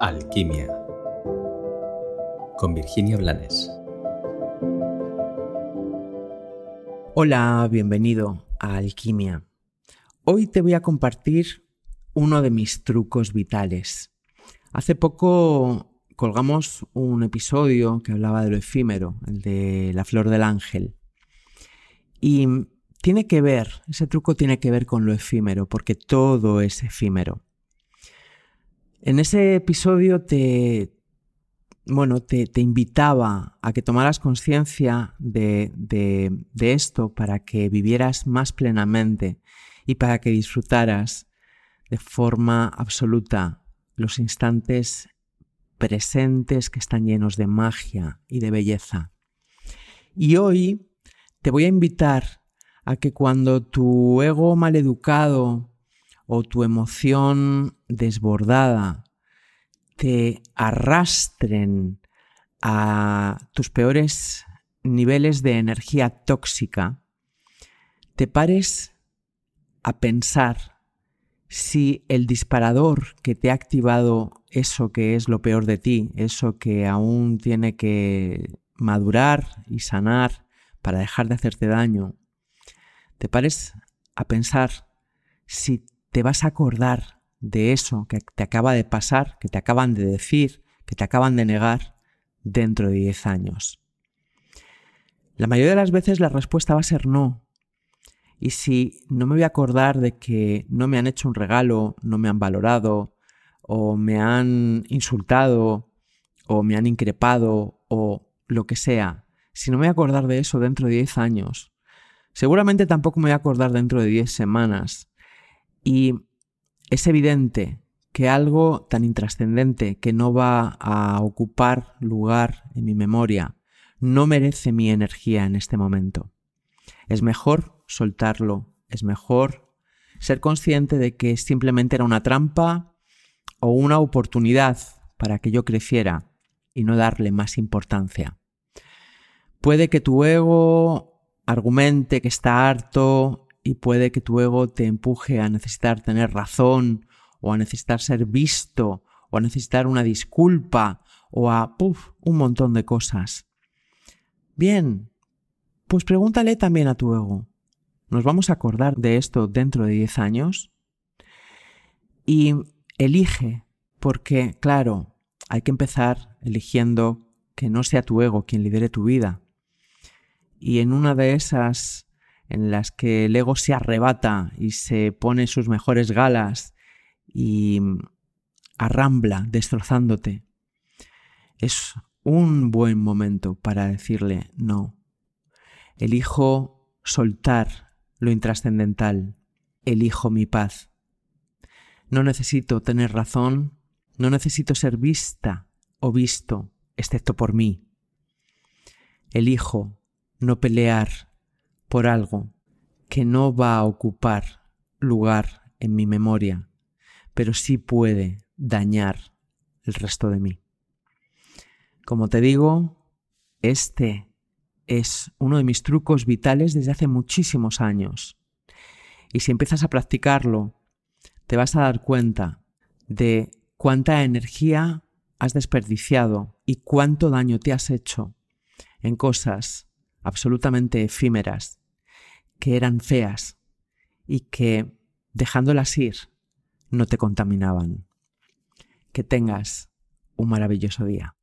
Alquimia con Virginia Blanes. Hola, bienvenido a Alquimia. Hoy te voy a compartir uno de mis trucos vitales. Hace poco colgamos un episodio que hablaba de lo efímero, el de la flor del ángel. Y tiene que ver, ese truco tiene que ver con lo efímero, porque todo es efímero. En ese episodio te, bueno, te, invitaba a que tomaras conciencia de, de esto para que vivieras más plenamente y para que disfrutaras de forma absoluta los instantes presentes que están llenos de magia y de belleza. Y hoy te voy a invitar a que cuando tu ego maleducado o tu emoción desbordada te arrastren a tus peores niveles de energía tóxica, te pares a pensar si el disparador que te ha activado eso que es lo peor de ti, eso que aún tiene que madurar y sanar para dejar de hacerte daño, te pares a pensar si te vas a acordar de eso que te acaba de pasar, que te acaban de decir, que te acaban de negar dentro de 10 años. La mayoría de las veces la respuesta va a ser no. Y si no me voy a acordar de que no me han hecho un regalo, no me han valorado, o me han insultado, o me han increpado, o lo que sea, si no me voy a acordar de eso dentro de 10 años, seguramente tampoco me voy a acordar dentro de 10 semanas, y es evidente que algo tan intrascendente que no va a ocupar lugar en mi memoria no merece mi energía en este momento. Es mejor soltarlo, es mejor ser consciente de que simplemente era una trampa o una oportunidad para que yo creciera y no darle más importancia. Puede que tu ego argumente que está harto y puede que tu ego te empuje a necesitar tener razón o a necesitar ser visto o a necesitar una disculpa o a un montón de cosas. Bien, pues pregúntale también a tu ego. ¿Nos vamos a acordar de esto dentro de 10 años? Y elige, porque claro, hay que empezar eligiendo que no sea tu ego quien lidere tu vida. Y en una de esas en las que el ego se arrebata y se pone sus mejores galas y arrambla destrozándote, es un buen momento para decirle no. Elijo soltar lo intrascendental, elijo mi paz. No necesito tener razón, no necesito ser vista o visto, excepto por mí. Elijo no pelear por algo que no va a ocupar lugar en mi memoria, pero sí puede dañar el resto de mí. Como te digo, este es uno de mis trucos vitales desde hace muchísimos años. Y si empiezas a practicarlo, te vas a dar cuenta de cuánta energía has desperdiciado y cuánto daño te has hecho en cosas absolutamente efímeras, que eran feas y que, dejándolas ir, no te contaminaban. Que tengas un maravilloso día.